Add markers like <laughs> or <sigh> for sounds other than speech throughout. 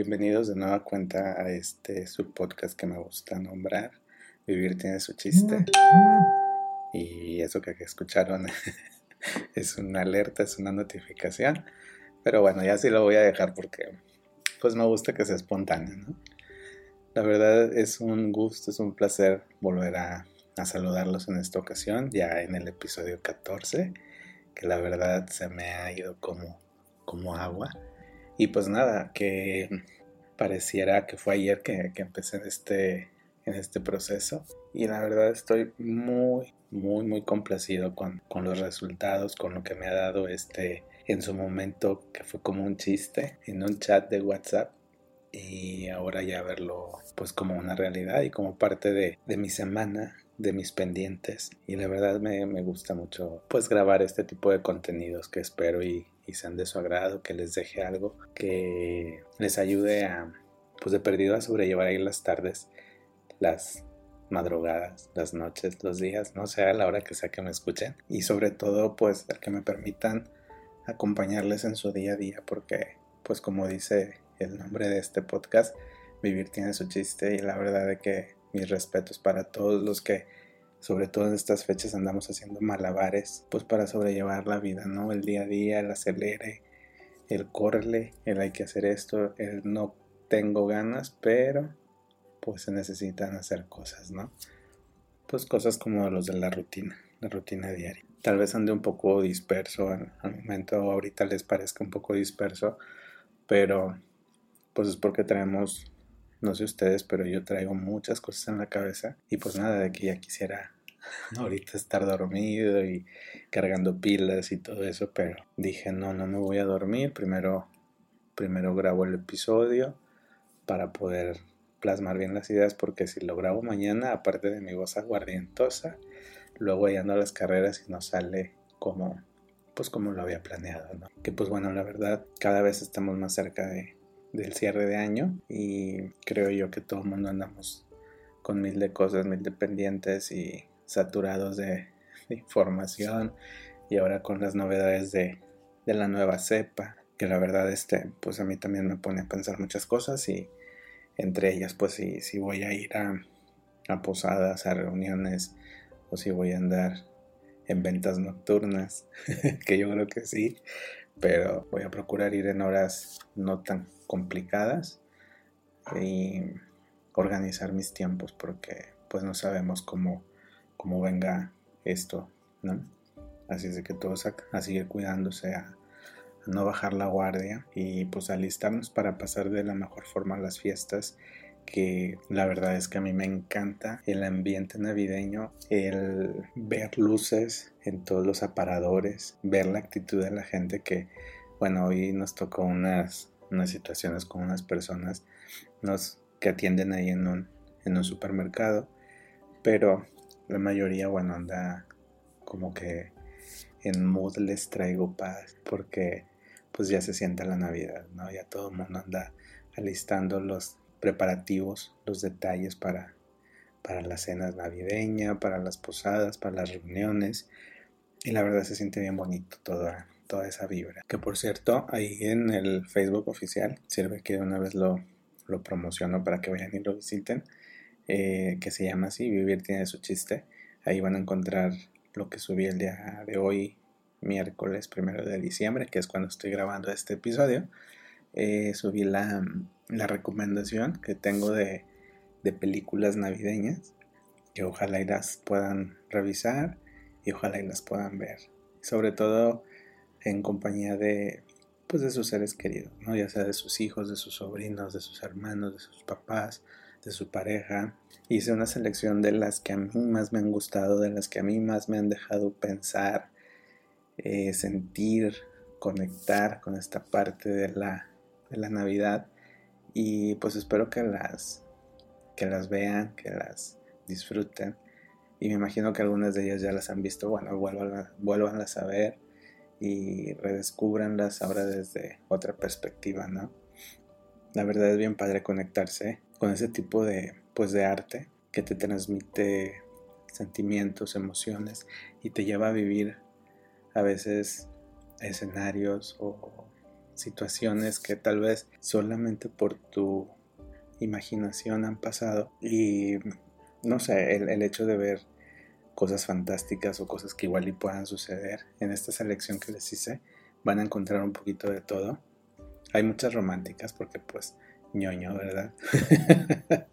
Bienvenidos de nueva cuenta a este subpodcast que me gusta nombrar. Vivir tiene su chiste. Y eso que escucharon <laughs> es una alerta, es una notificación. Pero bueno, ya sí lo voy a dejar porque pues me gusta que sea espontáneo, ¿no? La verdad es un gusto, es un placer volver a, a saludarlos en esta ocasión, ya en el episodio 14, que la verdad se me ha ido como, como agua. Y pues nada, que pareciera que fue ayer que, empecé en este, en este proceso. Y la verdad estoy muy, muy, muy complacido con, con los resultados, con lo que me ha dado este en su momento que fue como un chiste en un chat de WhatsApp y ahora ya verlo pues como una realidad y como parte de, de mi semana de mis pendientes y la verdad me, me, gusta mucho pues grabar este tipo de contenidos que espero y, y sean de su agrado, que les deje algo que les ayude a, pues de perdido a sobrellevar ahí las tardes, las madrugadas, las noches, los días, no sea la hora que sea que me escuchen. Y sobre todo pues que me permitan acompañarles en su día a día porque pues como dice el nombre de este podcast, vivir tiene su chiste y la verdad de que mis respetos para todos los que sobre todo en estas fechas andamos haciendo malabares, pues para sobrellevar la vida, ¿no? El día a día, el acelere, el corre, el hay que hacer esto, el no tengo ganas, pero pues se necesitan hacer cosas, ¿no? Pues cosas como los de la rutina, la rutina diaria. Tal vez ande un poco disperso al momento, ahorita les parezca un poco disperso, pero pues es porque traemos no sé ustedes, pero yo traigo muchas cosas en la cabeza y pues nada, de que ya quisiera <laughs> ahorita estar dormido y cargando pilas y todo eso, pero dije, no, no me voy a dormir, primero, primero grabo el episodio para poder plasmar bien las ideas, porque si lo grabo mañana, aparte de mi voz aguardientosa, luego ya ando a las carreras y no sale como, pues como lo había planeado, ¿no? Que pues bueno, la verdad, cada vez estamos más cerca de, del cierre de año y creo yo que todo el mundo andamos con mil de cosas, mil de pendientes y saturados de, información. Y ahora con las novedades de, de, la nueva cepa que la verdad este pues a mí también me pone a pensar muchas cosas y entre ellas pues si, si voy a ir a, a posadas, a reuniones o si voy a andar en ventas nocturnas, <laughs> que yo creo que sí, pero voy a procurar ir en horas no tan complicadas y organizar mis tiempos porque pues no sabemos cómo, cómo venga esto, ¿no? Así es de que todos a, seguir cuidándose, a, no bajar la guardia y pues alistarnos para pasar de la mejor forma las fiestas que la verdad es que a mí me encanta el ambiente navideño, el ver luces en todos los aparadores, ver la actitud de la gente que, bueno, hoy nos tocó unas unas situaciones con unas personas nos, que atienden ahí en un, en un supermercado, pero la mayoría, bueno, anda como que en mood les traigo paz, porque pues ya se sienta la Navidad, ¿no? Ya todo el mundo anda alistando los preparativos, los detalles para, para la cena navideña, para las posadas, para las reuniones, y la verdad se siente bien bonito todo toda esa vibra. Que por cierto, ahí en el Facebook oficial, sirve que una vez lo, lo promociono para que vayan y lo visiten, eh, que se llama así, Vivir tiene su chiste. Ahí van a encontrar lo que subí el día de hoy, miércoles primero de diciembre, que es cuando estoy grabando este episodio. Eh, subí la, la, recomendación que tengo de, de películas navideñas, que ojalá y las puedan revisar y ojalá y las puedan ver. Sobre todo en compañía de pues de sus seres queridos, ¿no? ya sea de sus hijos, de sus sobrinos, de sus hermanos, de sus papás, de su pareja. Hice una selección de las que a mí más me han gustado, de las que a mí más me han dejado pensar, eh, sentir, conectar con esta parte de la, de la Navidad. Y pues espero que las, que las vean, que las disfruten. Y me imagino que algunas de ellas ya las han visto, bueno, vuelvan, vuelvanlas a ver y redescubranlas ahora desde otra perspectiva, ¿no? La verdad es bien padre conectarse con ese tipo de, pues, de arte que te transmite sentimientos, emociones y te lleva a vivir a veces escenarios o situaciones que tal vez solamente por tu imaginación han pasado y no sé, el, hecho de ver cosas fantásticas o cosas que igual y puedan suceder en esta selección que les hice, van a encontrar un poquito de todo. Hay muchas románticas porque pues ñoño, ¿verdad? <laughs>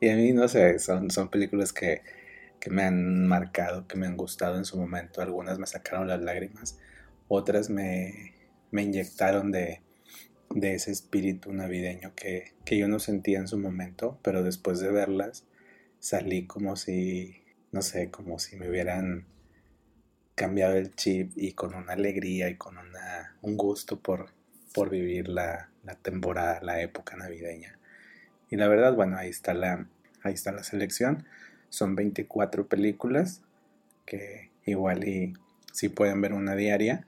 y a mí no sé, son, son películas que, que me han marcado, que me han gustado en su momento. Algunas me sacaron las lágrimas, otras me, me inyectaron de, de ese espíritu navideño que, que, yo no sentía en su momento, pero después de verlas salí como si, no sé, como si me hubieran cambiado el chip y con una alegría y con una, un gusto por, por vivir la, la temporada, la época navideña. Y la verdad, bueno, ahí está la, ahí está la selección. Son 24 películas que igual y si pueden ver una diaria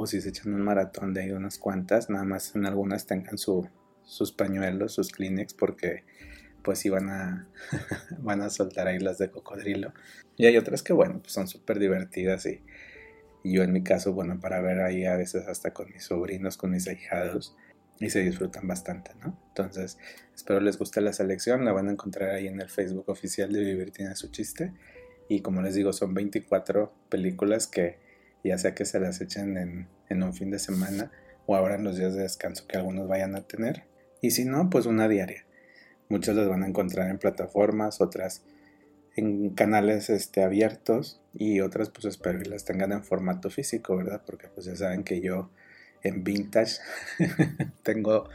o si se echan un maratón de ahí unas cuantas, nada más en algunas tengan su, sus pañuelos, sus Kleenex, porque pues iban a, <laughs> van a soltar ahí las de cocodrilo. Y hay otras que, bueno, pues son súper divertidas y, yo en mi caso, bueno, para ver ahí a veces hasta con mis sobrinos, con mis ahijados, y se disfrutan bastante, ¿no? Entonces, espero les guste la selección, la van a encontrar ahí en el Facebook oficial de Vivir tiene su chiste. Y como les digo, son 24 películas que ya sea que se las echen en, un fin de semana o ahora en los días de descanso que algunos vayan a tener. Y si no, pues una diaria. Muchas las van a encontrar en plataformas, otras en canales este, abiertos y otras pues espero que las tengan en formato físico, ¿verdad? Porque pues ya saben que yo en vintage <laughs> tengo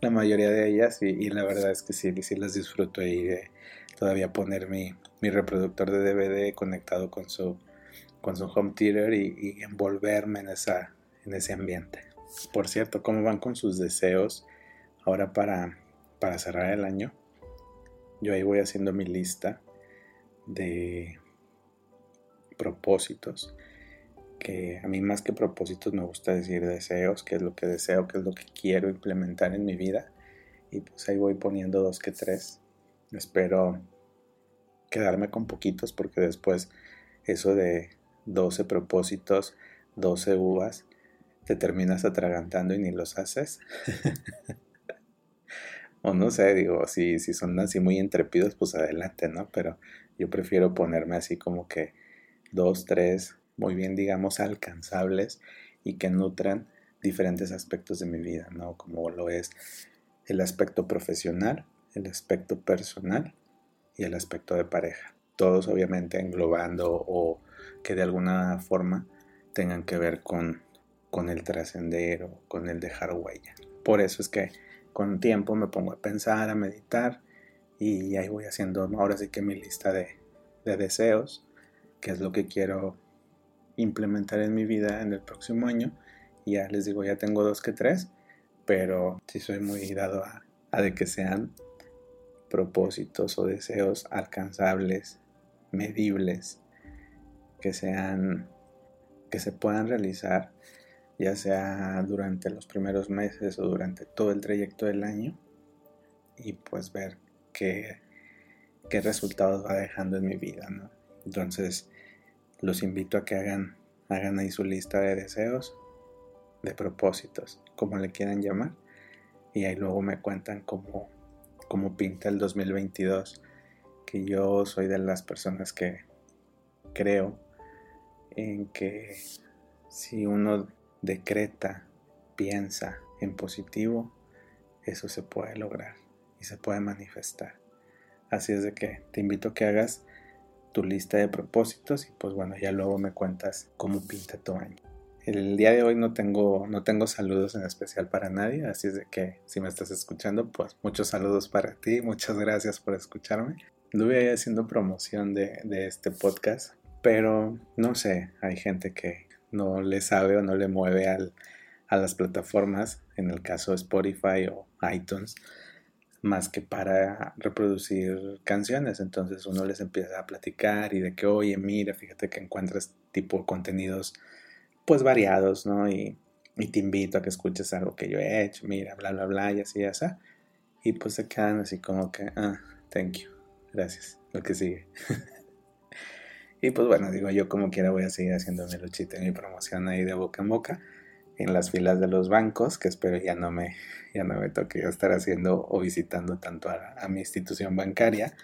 la mayoría de ellas y, la verdad es que sí, sí las disfruto y de todavía poner mi, mi reproductor de DVD conectado con su con su home theater y, envolverme en, esa, en ese ambiente. Por cierto, ¿cómo van con sus deseos ahora para, para cerrar el año? Yo ahí voy haciendo mi lista de propósitos, que a mí más que propósitos me gusta decir deseos, qué es lo que deseo, qué es lo que quiero implementar en mi vida. Y pues ahí voy poniendo dos que tres. Espero quedarme con poquitos porque después eso de 12 propósitos, 12 uvas, te terminas atragantando y ni los haces. <laughs> o no sé, digo, si, si son así muy intrépidos, pues adelante, ¿no? Pero yo prefiero ponerme así como que dos, tres, muy bien, digamos, alcanzables y que nutran diferentes aspectos de mi vida, ¿no? Como lo es el aspecto profesional, el aspecto personal y el aspecto de pareja. Todos obviamente englobando o que de alguna forma tengan que ver con, con el trascender o con el dejar huella. Por eso es que con tiempo me pongo a pensar, a meditar y ahí voy haciendo ahora sí que mi lista de, de deseos, que es lo que quiero implementar en mi vida en el próximo año. Ya les digo, ya tengo dos que tres, pero sí soy muy dado a, a de que sean propósitos o deseos alcanzables, medibles que sean que se puedan realizar ya sea durante los primeros meses o durante todo el trayecto del año y pues ver qué, qué resultados va dejando en mi vida, ¿no? Entonces los invito a que hagan, hagan ahí su lista de deseos, de propósitos, como le quieran llamar, y ahí luego me cuentan cómo, cómo pinta el 2022, que yo soy de las personas que creo en que si uno decreta, piensa en positivo, eso se puede lograr y se puede manifestar. Así es de que te invito a que hagas tu lista de propósitos y pues bueno, ya luego me cuentas cómo pinta tu año. El día de hoy no tengo, no tengo saludos en especial para nadie, así es de que si me estás escuchando, pues muchos saludos para ti, muchas gracias por escucharme. Estuve haciendo promoción de, de este podcast pero no sé, hay gente que no le sabe o no le mueve al, a las plataformas, en el caso Spotify o iTunes, más que para reproducir canciones. Entonces uno les empieza a platicar y de que, oye, mira, fíjate que encuentras tipo contenidos pues variados, ¿no? Y, y, te invito a que escuches algo que yo he hecho, mira, bla, bla, bla, y así, y así. Y pues se quedan así como que, ah, thank you, gracias, lo que sigue. <laughs> Y pues bueno, digo yo como quiera voy a seguir haciendo mi luchita y mi promoción ahí de boca en boca. en las filas de los bancos, que espero ya no me, ya no me toque estar haciendo o visitando tanto a, mi institución bancaria.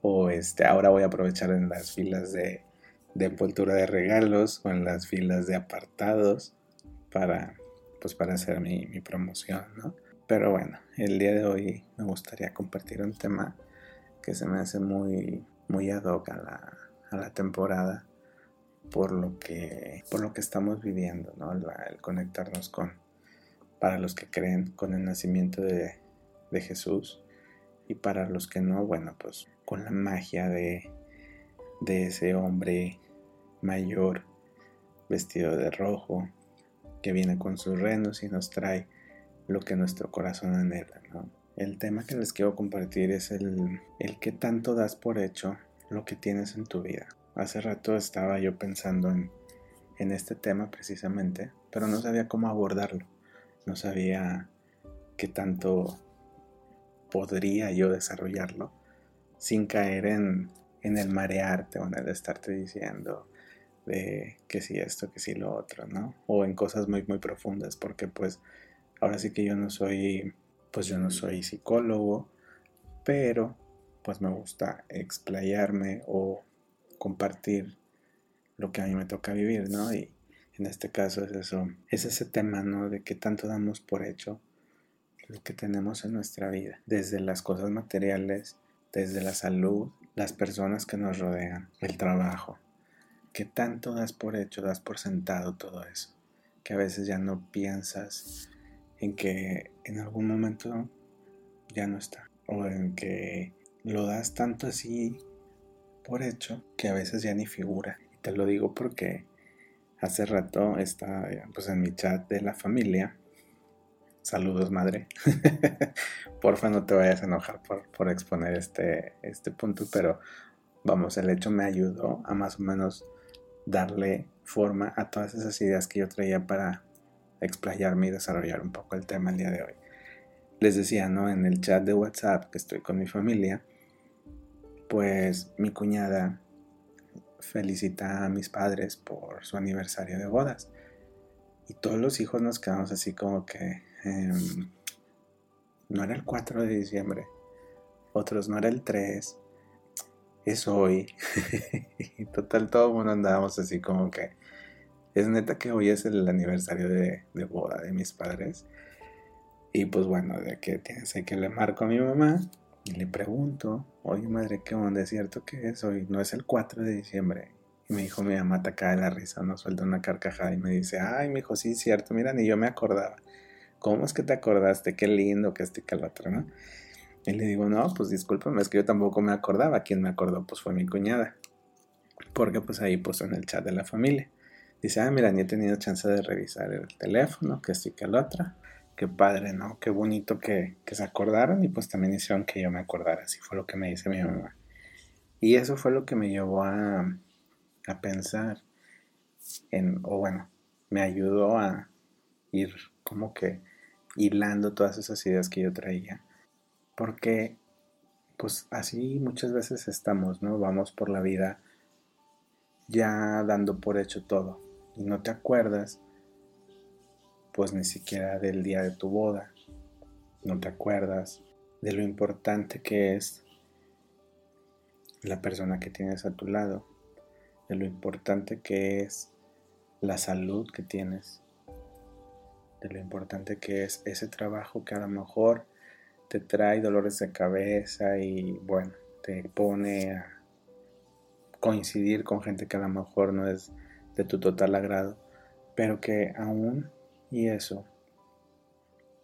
O este, ahora voy a aprovechar en las filas de, de envoltura de regalos o en las filas de apartados para, pues para hacer mi, mi promoción, ¿no? Pero bueno, el día de hoy me gustaría compartir un tema que se me hace muy, muy ad hoc a la, a la temporada por lo que, por lo que estamos viviendo, ¿no? El, conectarnos con, para los que creen, con el nacimiento de, de, Jesús y para los que no, bueno, pues con la magia de, de ese hombre mayor vestido de rojo que viene con sus renos y nos trae lo que nuestro corazón anhela, ¿no? El tema que les quiero compartir es el, el que tanto das por hecho lo que tienes en tu vida. Hace rato estaba yo pensando en, en este tema precisamente, pero no sabía cómo abordarlo. No sabía qué tanto podría yo desarrollarlo sin caer en, en el marearte o en el estarte diciendo de que si esto, que si lo otro, ¿no? O en cosas muy, muy profundas, porque pues ahora sí que yo no soy, pues yo no soy psicólogo, pero pues me gusta explayarme o compartir lo que a mí me toca vivir, ¿no? Y en este caso es eso, es ese tema, ¿no? De que tanto damos por hecho lo que tenemos en nuestra vida, desde las cosas materiales, desde la salud, las personas que nos rodean, el trabajo, que tanto das por hecho, das por sentado todo eso, que a veces ya no piensas en que en algún momento ya no está, o en que lo das tanto así por hecho que a veces ya ni figura. Y te lo digo porque hace rato está pues en mi chat de la familia. Saludos, madre. <laughs> Porfa, no te vayas a enojar por, por exponer este, este punto, pero vamos, el hecho me ayudó a más o menos darle forma a todas esas ideas que yo traía para explayarme y desarrollar un poco el tema el día de hoy. Les decía, ¿no? En el chat de WhatsApp que estoy con mi familia, pues mi cuñada felicita a mis padres por su aniversario de bodas. Y todos los hijos nos quedamos así como que em, no era el 4 de diciembre, otros no era el 3, es hoy. <laughs> y total, todo el mundo andábamos así como que es neta que hoy es el aniversario de, de boda de mis padres. Y pues bueno, de que que le marco a mi mamá y le pregunto, oye madre, ¿qué onda? ¿Es cierto que es hoy? No es el 4 de diciembre. Y me dijo mi mamá ataca de la risa, no suelta una carcajada y me dice, ay, mi hijo, sí, es cierto, mira, ni yo me acordaba. ¿Cómo es que te acordaste? Qué lindo que este que el otro, ¿no? Y le digo, no, pues discúlpame, es que yo tampoco me acordaba. Quien me acordó, pues fue mi cuñada. Porque pues ahí puso en el chat de la familia. Dice, ah, mira, ni he tenido chance de revisar el teléfono, que estoy que el otro qué padre, ¿no? Qué bonito que, se acordaron y pues también hicieron que yo me acordara, así fue lo que me dice mi mamá. Y eso fue lo que me llevó a, a pensar en, o bueno, me ayudó a ir como que hilando todas esas ideas que yo traía. Porque pues así muchas veces estamos, ¿no? Vamos por la vida ya dando por hecho todo y no te acuerdas pues ni siquiera del día de tu boda. No te acuerdas de lo importante que es la persona que tienes a tu lado, de lo importante que es la salud que tienes, de lo importante que es ese trabajo que a lo mejor te trae dolores de cabeza y bueno, te pone a coincidir con gente que a lo mejor no es de tu total agrado, pero que aún y eso,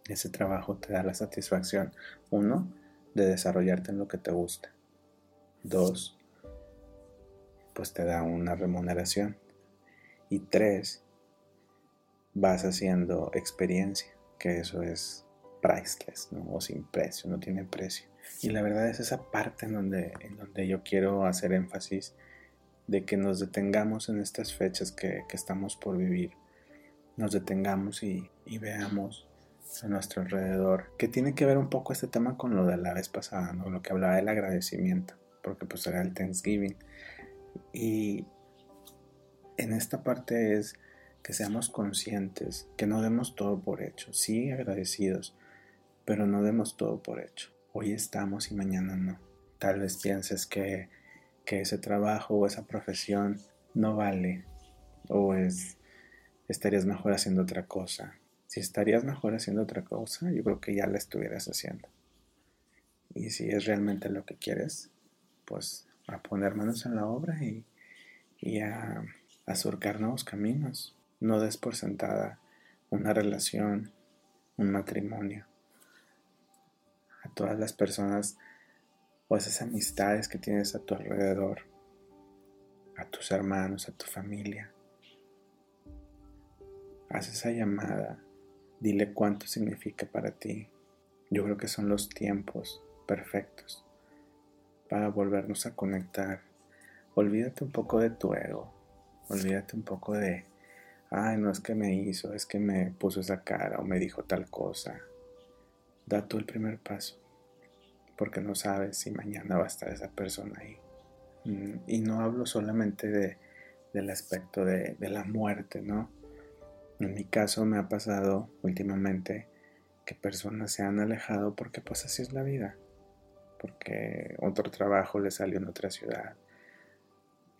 ese trabajo te da la satisfacción, uno, de desarrollarte en lo que te gusta. Dos, pues te da una remuneración. Y tres, vas haciendo experiencia, que eso es priceless, ¿no? o sin precio, no tiene precio. Y la verdad es esa parte en donde, en donde yo quiero hacer énfasis de que nos detengamos en estas fechas que, que estamos por vivir nos detengamos y, veamos a nuestro alrededor, que tiene que ver un poco este tema con lo de la vez pasada, ¿no? lo que hablaba del agradecimiento, porque pues era el Thanksgiving. Y en esta parte es que seamos conscientes, que no demos todo por hecho, sí agradecidos, pero no demos todo por hecho. Hoy estamos y mañana no. Tal vez pienses que, que ese trabajo o esa profesión no vale o es estarías mejor haciendo otra cosa. Si estarías mejor haciendo otra cosa, yo creo que ya la estuvieras haciendo. Y si es realmente lo que quieres, pues a poner manos en la obra y, y a, a surcar nuevos caminos. No des por sentada una relación, un matrimonio. A todas las personas o esas amistades que tienes a tu alrededor, a tus hermanos, a tu familia. Haz esa llamada, dile cuánto significa para ti. Yo creo que son los tiempos perfectos para volvernos a conectar. Olvídate un poco de tu ego, olvídate un poco de, ay, no es que me hizo, es que me puso esa cara o me dijo tal cosa. Da tú el primer paso, porque no sabes si mañana va a estar esa persona ahí. Mm, y no hablo solamente de, del aspecto de, de la muerte, ¿no? En mi caso me ha pasado últimamente que personas se han alejado porque pues así es la vida porque otro trabajo les salió en otra ciudad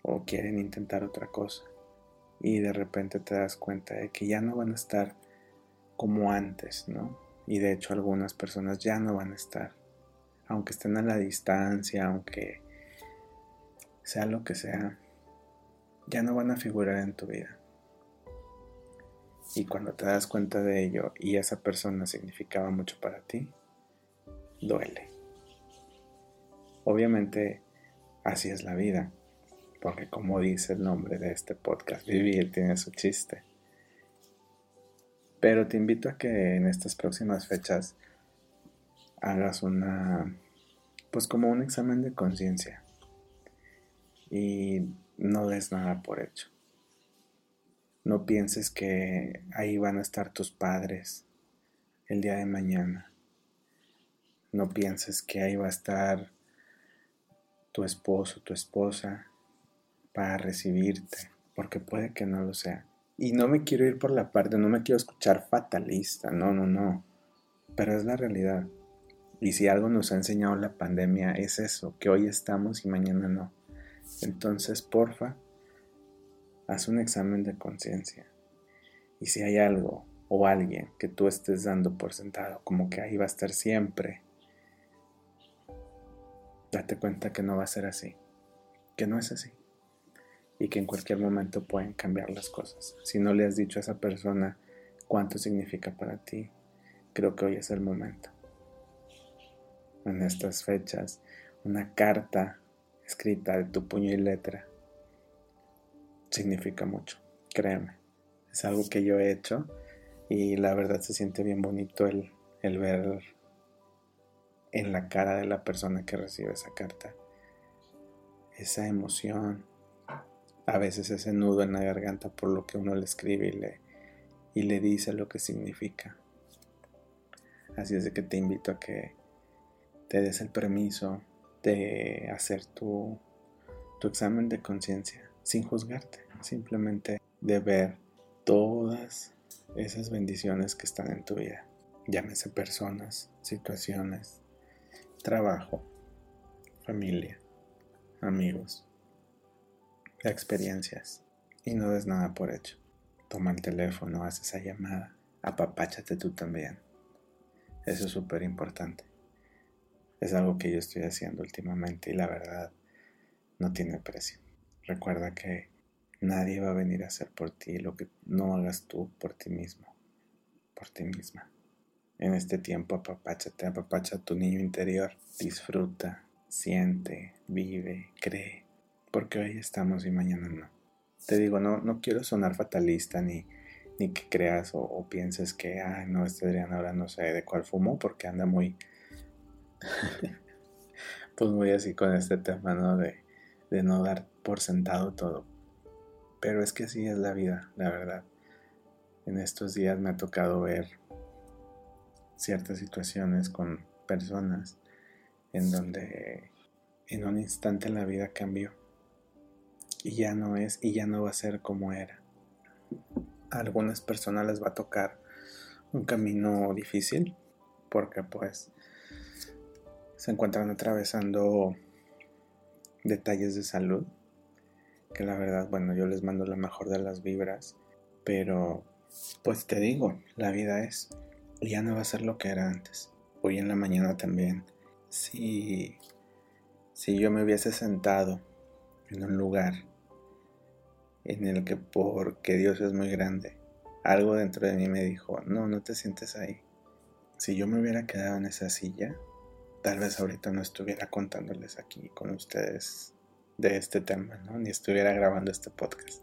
o quieren intentar otra cosa y de repente te das cuenta de que ya no van a estar como antes, ¿no? Y de hecho algunas personas ya no van a estar, aunque estén a la distancia, aunque sea lo que sea, ya no van a figurar en tu vida. Y cuando te das cuenta de ello y esa persona significaba mucho para ti, duele. Obviamente así es la vida, porque como dice el nombre de este podcast, vivir tiene su chiste. Pero te invito a que en estas próximas fechas hagas una, pues como un examen de conciencia y no des nada por hecho. No pienses que ahí van a estar tus padres el día de mañana. No pienses que ahí va a estar tu esposo, tu esposa, para recibirte, porque puede que no lo sea. Y no me quiero ir por la parte, no me quiero escuchar fatalista, no, no, no, pero es la realidad. Y si algo nos ha enseñado la pandemia es eso, que hoy estamos y mañana no. Entonces, porfa, haz un examen de conciencia. Y si hay algo o alguien que tú estés dando por sentado, como que ahí va a estar siempre, date cuenta que no va a ser así, que no es así y que en cualquier momento pueden cambiar las cosas. Si no le has dicho a esa persona cuánto significa para ti, creo que hoy es el momento. En estas fechas, una carta escrita de tu puño y letra significa mucho, créeme. Es algo que yo he hecho y la verdad se siente bien bonito el, el ver en la cara de la persona que recibe esa carta. Esa emoción, a veces ese nudo en la garganta por lo que uno le escribe y le, y le dice lo que significa. Así es de que te invito a que te des el permiso de hacer tu, tu examen de conciencia sin juzgarte, simplemente de ver todas esas bendiciones que están en tu vida. Llámese personas, situaciones, trabajo, familia, amigos, experiencias. Y no des nada por hecho. Toma el teléfono, haz esa llamada, apapáchate tú también. Eso es súper importante. Es algo que yo estoy haciendo últimamente y la verdad no tiene precio. Recuerda que nadie va a venir a hacer por ti lo que no hagas tú por ti mismo, por ti misma. En este tiempo apapáchate, apapacha tu niño interior. Disfruta, siente, vive, cree. Porque hoy estamos y mañana no. Te digo, no, no quiero sonar fatalista ni, ni que creas o, pienses que, ay, no, este Adrián ahora no sé de cuál fumó porque anda muy, <laughs> pues muy así con este tema, ¿no? De, de no dar por sentado todo. Pero es que así es la vida, la verdad. En estos días me ha tocado ver ciertas situaciones con personas en donde en un instante la vida cambió y ya no es y ya no va a ser como era. a algunas personas les va a tocar un camino difícil porque pues se encuentran atravesando detalles de salud que la verdad bueno yo les mando la mejor de las vibras pero pues te digo la vida es ya no va a ser lo que era antes hoy en la mañana también si si yo me hubiese sentado en un lugar en el que porque Dios es muy grande, algo dentro de mí me dijo, no, no te sientes ahí. Si yo me hubiera quedado en esa silla, tal vez ahorita no estuviera contándoles aquí con ustedes de este tema, ¿no? Ni estuviera grabando este podcast.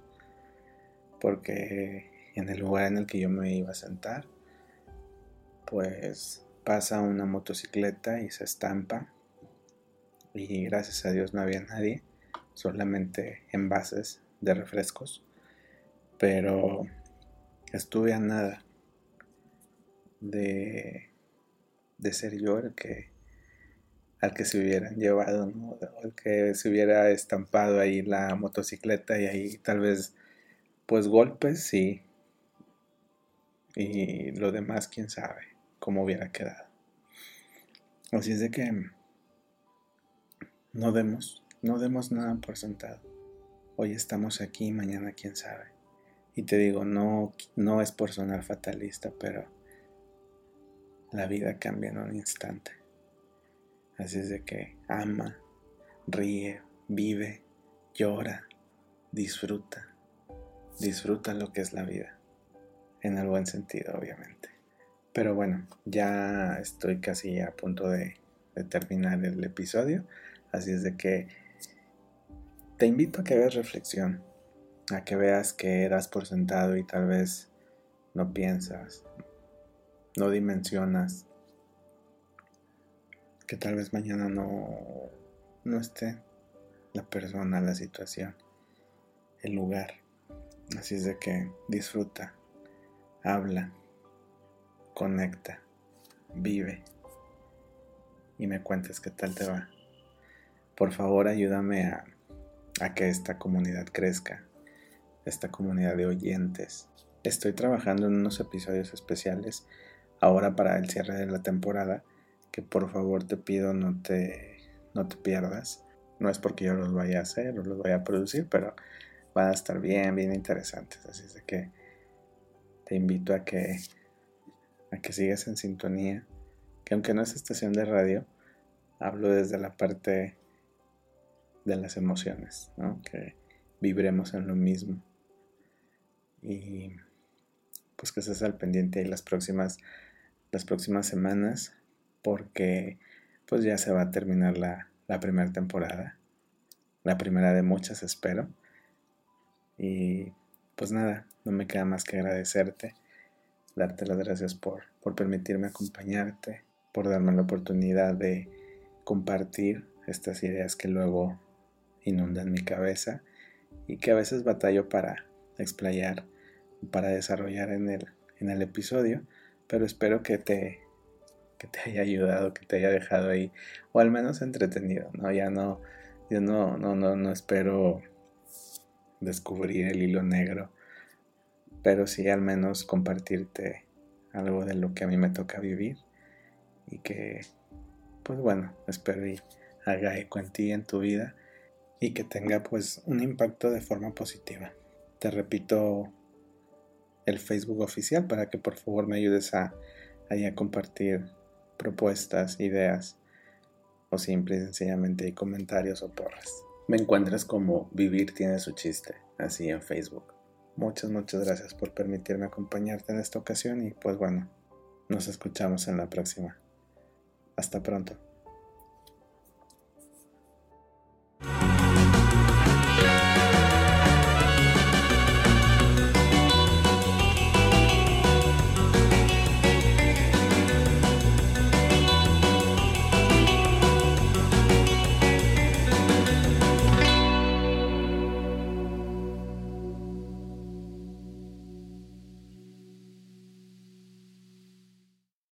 Porque en el lugar en el que yo me iba a sentar, pues pasa una motocicleta y se estampa. Y gracias a Dios no había nadie, solamente envases de refrescos, pero estuve a nada de, de ser yo el que al que se hubieran llevado, ¿no? el que se hubiera estampado ahí la motocicleta y ahí tal vez pues golpes sí y lo demás quién sabe cómo hubiera quedado. Así es de que no demos, no demos nada por sentado. Hoy estamos aquí, mañana quién sabe. Y te digo, no, no es por sonar fatalista, pero la vida cambia en un instante. Así es de que ama, ríe, vive, llora, disfruta. Disfruta lo que es la vida. En el buen sentido, obviamente. Pero bueno, ya estoy casi a punto de, terminar el episodio. Así es de que te invito a que hagas reflexión, a que veas que das por sentado y tal vez no piensas, no dimensionas, que tal vez mañana no, no esté la persona, la situación, el lugar. Así es de que disfruta, habla, conecta, vive y me cuentes qué tal te va. Por favor ayúdame a a que esta comunidad crezca, esta comunidad de oyentes. Estoy trabajando en unos episodios especiales ahora para el cierre de la temporada que por favor te pido no te, no te pierdas. No es porque yo los vaya a hacer o los vaya a producir, pero van a estar bien, bien interesantes. Así es de que te invito a que, a que sigas en sintonía. Que aunque no es estación de radio, hablo desde la parte de las emociones, que vibremos en lo mismo. Y pues que estés al pendiente ahí las próximas, las próximas semanas, porque pues ya se va a terminar la, la primera temporada, la primera de muchas espero. Y pues nada, no me queda más que agradecerte, darte las gracias por, por permitirme acompañarte, por darme la oportunidad de compartir estas ideas que luego inundan mi cabeza y que a veces batallo para explayar, para desarrollar en el, en el episodio, pero espero que te, que te haya ayudado, que te haya dejado ahí, o al menos entretenido, ¿no? Ya no, yo no, no, no, no espero descubrir el hilo negro, pero sí al menos compartirte algo de lo que a mí me toca vivir y que, pues bueno, espero y haga eco en ti, en tu vida y que tenga pues un impacto de forma positiva. Te repito el Facebook oficial para que por favor me ayudes a, a compartir propuestas, ideas o simple y sencillamente comentarios o porras. Me encuentras como Vivir tiene su chiste, así en Facebook. Muchas, muchas gracias por permitirme acompañarte en esta ocasión y pues bueno, nos escuchamos en la próxima. Hasta pronto.